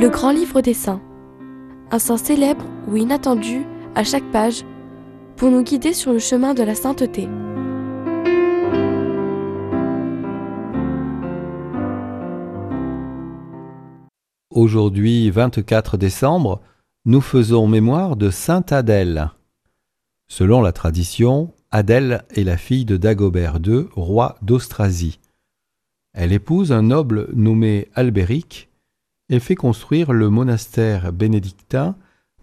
Le grand livre des saints. Un saint célèbre ou inattendu à chaque page pour nous guider sur le chemin de la sainteté. Aujourd'hui, 24 décembre, nous faisons mémoire de Sainte Adèle. Selon la tradition, Adèle est la fille de Dagobert II, roi d'Austrasie. Elle épouse un noble nommé Albéric et fait construire le monastère bénédictin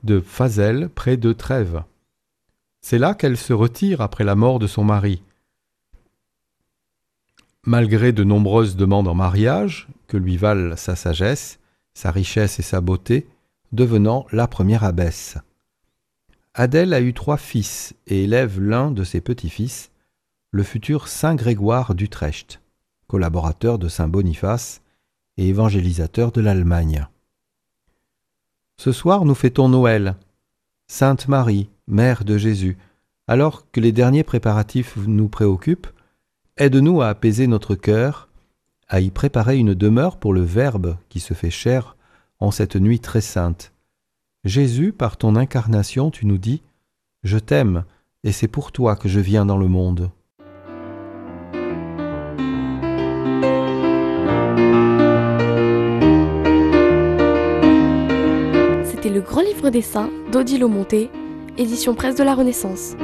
de Phazel près de Trèves. C'est là qu'elle se retire après la mort de son mari. Malgré de nombreuses demandes en mariage, que lui valent sa sagesse, sa richesse et sa beauté, devenant la première abbesse. Adèle a eu trois fils et élève l'un de ses petits-fils, le futur Saint Grégoire d'Utrecht, collaborateur de Saint Boniface et évangélisateur de l'Allemagne. Ce soir, nous fêtons Noël. Sainte Marie, Mère de Jésus, alors que les derniers préparatifs nous préoccupent, aide-nous à apaiser notre cœur, à y préparer une demeure pour le Verbe qui se fait chair en cette nuit très sainte. Jésus, par ton incarnation, tu nous dis, Je t'aime, et c'est pour toi que je viens dans le monde. Le grand livre des saints d'Odile Monté, édition presse de la Renaissance.